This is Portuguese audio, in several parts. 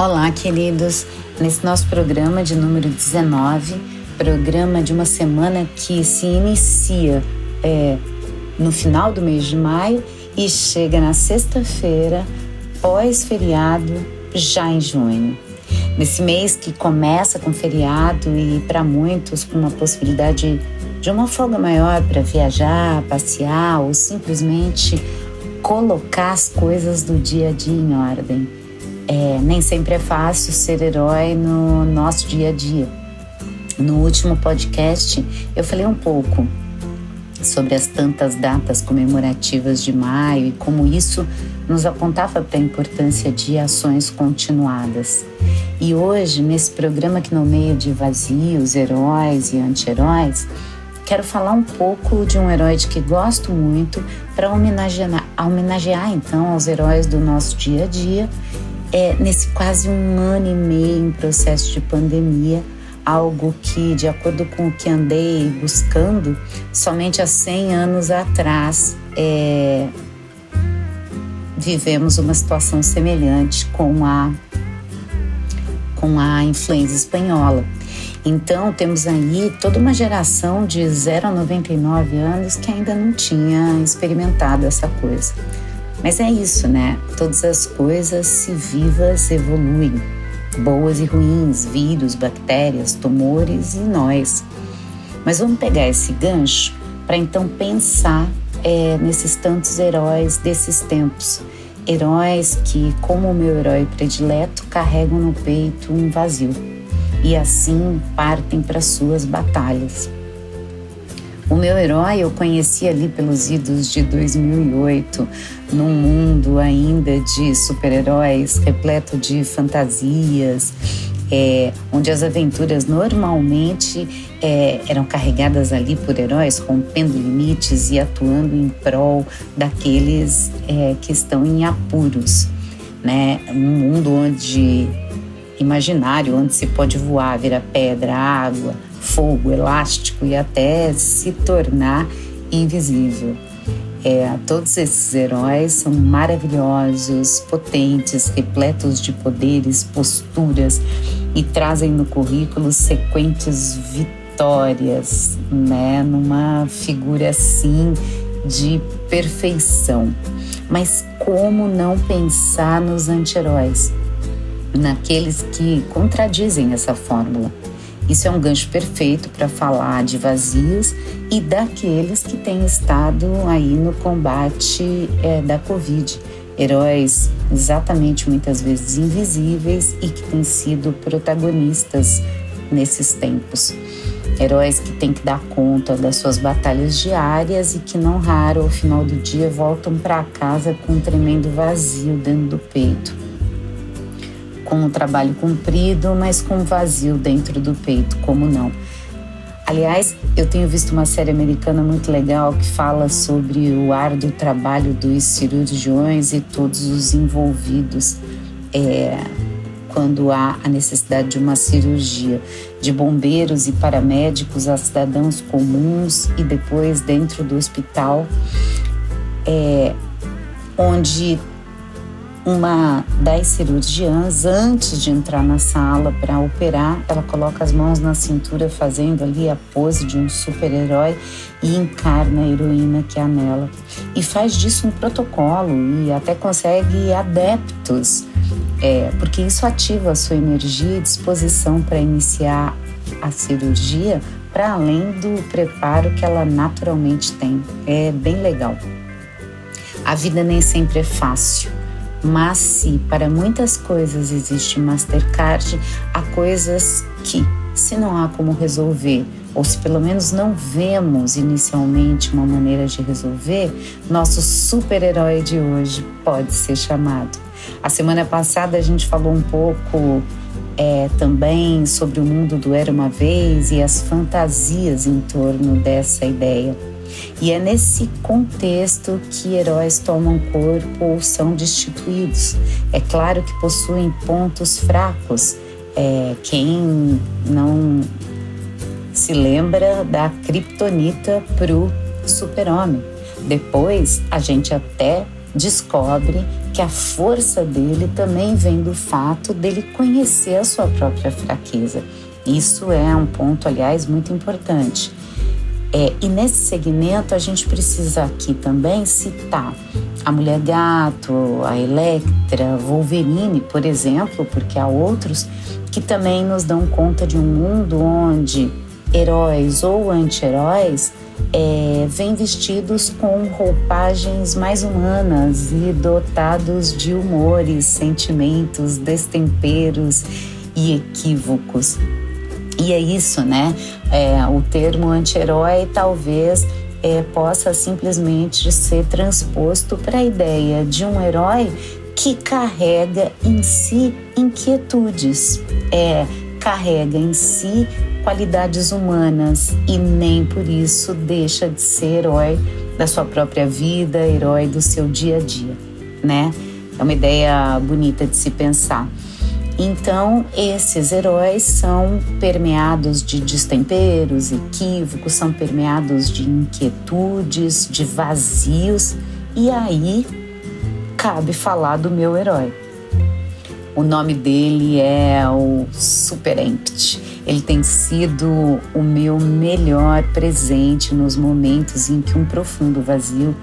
Olá, queridos. Nesse nosso programa de número 19, programa de uma semana que se inicia é, no final do mês de maio e chega na sexta-feira, pós-feriado, já em junho. Nesse mês que começa com feriado e para muitos com uma possibilidade de uma folga maior para viajar, passear ou simplesmente colocar as coisas do dia a dia em ordem. É, nem sempre é fácil ser herói no nosso dia a dia. No último podcast, eu falei um pouco sobre as tantas datas comemorativas de maio e como isso nos apontava para a importância de ações continuadas. E hoje, nesse programa que no meio de vazios, heróis e anti-heróis, quero falar um pouco de um herói de que gosto muito para homenagear, homenagear então aos heróis do nosso dia a dia é, nesse quase um ano e meio em processo de pandemia, algo que, de acordo com o que andei buscando, somente há 100 anos atrás é, vivemos uma situação semelhante com a, com a influenza espanhola. Então, temos aí toda uma geração de 0 a 99 anos que ainda não tinha experimentado essa coisa. Mas é isso, né? Todas as coisas, se vivas, evoluem. Boas e ruins, vírus, bactérias, tumores e nós. Mas vamos pegar esse gancho para então pensar é, nesses tantos heróis desses tempos. Heróis que, como o meu herói predileto, carregam no peito um vazio e assim partem para suas batalhas. O meu herói eu conheci ali pelos idos de 2008, num mundo ainda de super-heróis, repleto de fantasias, é, onde as aventuras normalmente é, eram carregadas ali por heróis, rompendo limites e atuando em prol daqueles é, que estão em apuros. Né? Um mundo onde imaginário, onde se pode voar, virar pedra, água, fogo elástico e até se tornar invisível. É, todos esses heróis são maravilhosos, potentes, repletos de poderes, posturas e trazem no currículo sequentes vitórias, né? Numa figura assim de perfeição. Mas como não pensar nos anti-heróis? Naqueles que contradizem essa fórmula isso é um gancho perfeito para falar de vazios e daqueles que têm estado aí no combate é, da Covid. Heróis exatamente muitas vezes invisíveis e que têm sido protagonistas nesses tempos. Heróis que têm que dar conta das suas batalhas diárias e que não raro ao final do dia voltam para casa com um tremendo vazio dentro do peito com o trabalho cumprido, mas com vazio dentro do peito, como não? Aliás, eu tenho visto uma série americana muito legal que fala sobre o árduo trabalho dos cirurgiões e todos os envolvidos é, quando há a necessidade de uma cirurgia, de bombeiros e paramédicos a cidadãos comuns e depois dentro do hospital, é, onde uma das cirurgiãs, antes de entrar na sala para operar, ela coloca as mãos na cintura, fazendo ali a pose de um super-herói e encarna a heroína que há nela. E faz disso um protocolo e até consegue adeptos, é, porque isso ativa a sua energia e disposição para iniciar a cirurgia para além do preparo que ela naturalmente tem. É bem legal. A vida nem sempre é fácil mas se para muitas coisas existe Mastercard, há coisas que, se não há como resolver, ou se pelo menos não vemos inicialmente uma maneira de resolver, nosso super-herói de hoje pode ser chamado. A semana passada a gente falou um pouco é, também sobre o mundo do Era uma Vez e as fantasias em torno dessa ideia. E é nesse contexto que heróis tomam corpo ou são destituídos. É claro que possuem pontos fracos. É, quem não se lembra da kriptonita pro super-homem. Depois a gente até descobre que a força dele também vem do fato dele conhecer a sua própria fraqueza. Isso é um ponto, aliás, muito importante. É, e nesse segmento a gente precisa aqui também citar a Mulher Gato, a Electra, Wolverine, por exemplo, porque há outros que também nos dão conta de um mundo onde heróis ou anti-heróis é, vêm vestidos com roupagens mais humanas e dotados de humores, sentimentos, destemperos e equívocos. E é isso, né? É, o termo anti-herói talvez é, possa simplesmente ser transposto para a ideia de um herói que carrega em si inquietudes, é, carrega em si qualidades humanas e nem por isso deixa de ser herói da sua própria vida, herói do seu dia a dia, né? É uma ideia bonita de se pensar. Então, esses heróis são permeados de destemperos, equívocos, são permeados de inquietudes, de vazios, e aí cabe falar do meu herói. O nome dele é o Super Empty. Ele tem sido o meu melhor presente nos momentos em que um profundo vazio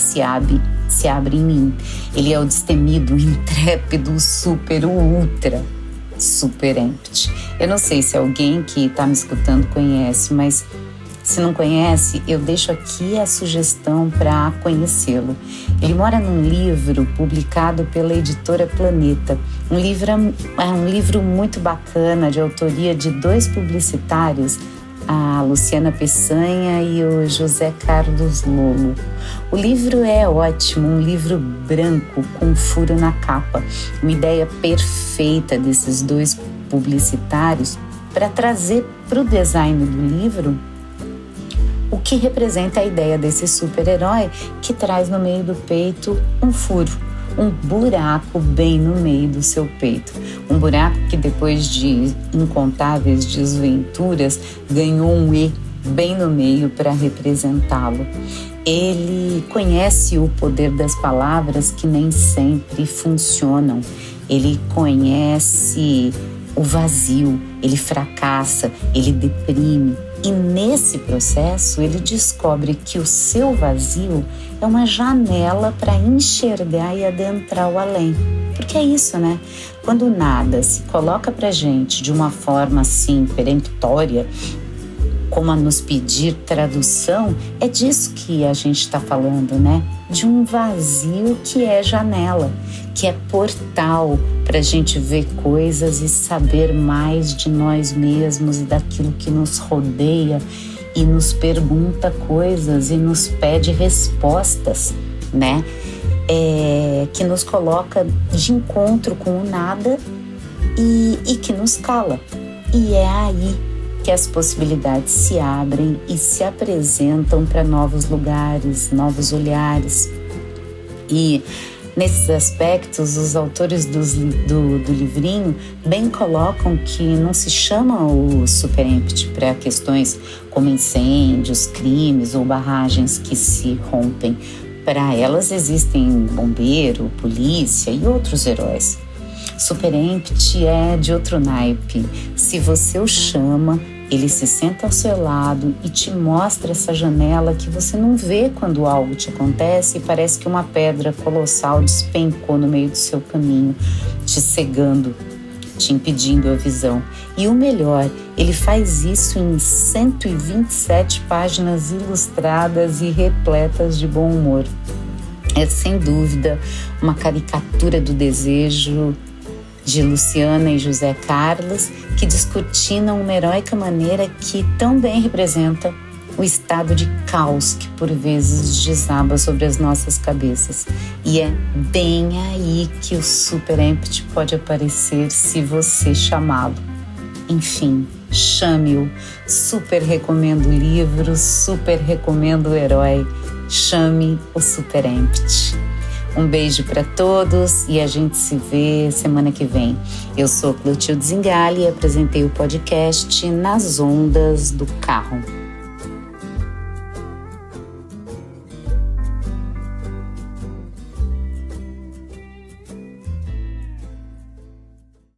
se abre se abre em mim. Ele é o destemido, intrépido, super, o ultra, super empty. Eu não sei se alguém que está me escutando conhece, mas se não conhece, eu deixo aqui a sugestão para conhecê-lo. Ele mora num livro publicado pela editora Planeta. Um livro, é um livro muito bacana, de autoria de dois publicitários a Luciana Peçanha e o José Carlos Lolo. O livro é ótimo, um livro branco com furo na capa, uma ideia perfeita desses dois publicitários para trazer para o design do livro o que representa a ideia desse super-herói que traz no meio do peito um furo um buraco bem no meio do seu peito. Um buraco que, depois de incontáveis desventuras, ganhou um E bem no meio para representá-lo. Ele conhece o poder das palavras que nem sempre funcionam. Ele conhece o vazio, ele fracassa, ele deprime, e nesse processo, ele descobre que o seu vazio é uma janela para enxergar e adentrar o além. Porque é isso, né? Quando nada se coloca para gente de uma forma assim peremptória, como a nos pedir tradução, é disso que a gente está falando, né? De um vazio que é janela, que é portal para a gente ver coisas e saber mais de nós mesmos e daquilo que nos rodeia e nos pergunta coisas e nos pede respostas, né? É, que nos coloca de encontro com o nada e, e que nos cala. E é aí que as possibilidades se abrem e se apresentam para novos lugares, novos olhares. E Nesses aspectos, os autores do, do, livrinho bem colocam que não se chama o superempty para questões como incêndios, crimes ou barragens que se rompem. Para elas existem bombeiro, polícia e outros heróis. Superempty é de outro naipe. Se você o chama, ele se senta ao seu lado e te mostra essa janela que você não vê quando algo te acontece e parece que uma pedra colossal despencou no meio do seu caminho, te cegando, te impedindo a visão. E o melhor, ele faz isso em 127 páginas ilustradas e repletas de bom humor. É sem dúvida uma caricatura do desejo de Luciana e José Carlos, que descortinam uma heróica maneira que tão bem representa o estado de caos que por vezes desaba sobre as nossas cabeças. E é bem aí que o Super Empty pode aparecer se você chamá-lo. Enfim, chame-o. Super recomendo o livro, super recomendo o herói. Chame o Super Empty. Um beijo para todos e a gente se vê semana que vem. Eu sou Clotilde Zingali e apresentei o podcast Nas Ondas do Carro.